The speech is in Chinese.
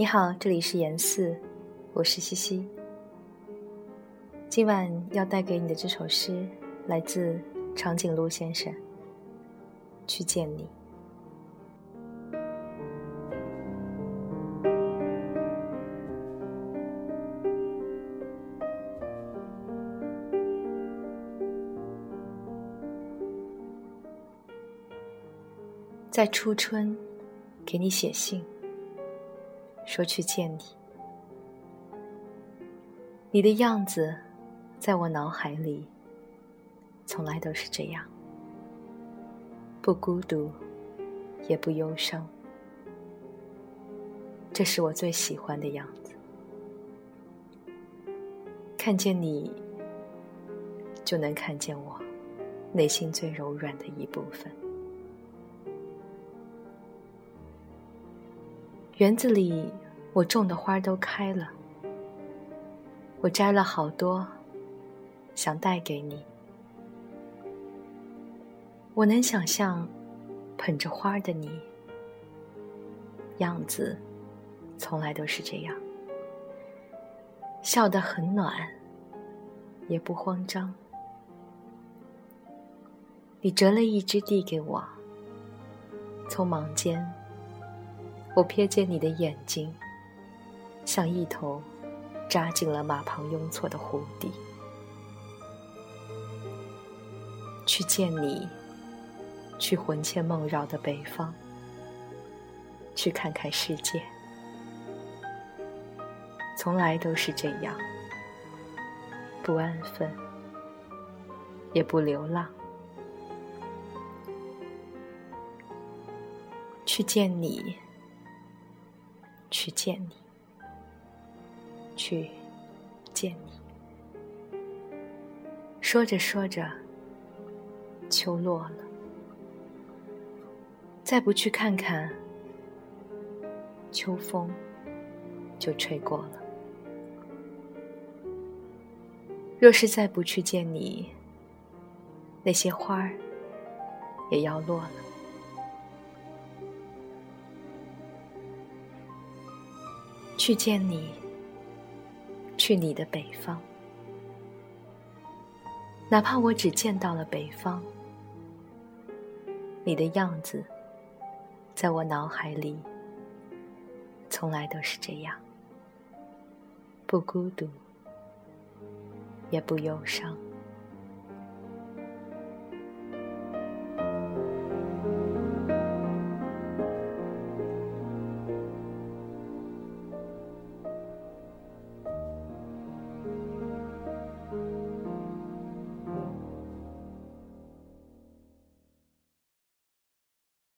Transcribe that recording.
你好，这里是严四，我是西西。今晚要带给你的这首诗来自长颈鹿先生。去见你，在初春给你写信，说去见你。你的样子，在我脑海里，从来都是这样。不孤独，也不忧伤，这是我最喜欢的样子。看见你，就能看见我内心最柔软的一部分。园子里我种的花都开了，我摘了好多，想带给你。我能想象，捧着花的你，样子从来都是这样，笑得很暖，也不慌张。你折了一枝递给我，匆忙间，我瞥见你的眼睛，像一头扎进了马旁雍错的湖底。去见你。去魂牵梦绕的北方，去看看世界，从来都是这样，不安分，也不流浪。去见你，去见你，去见你。说着说着，秋落了。再不去看看，秋风就吹过了。若是再不去见你，那些花儿也要落了。去见你，去你的北方，哪怕我只见到了北方，你的样子。在我脑海里，从来都是这样，不孤独，也不忧伤。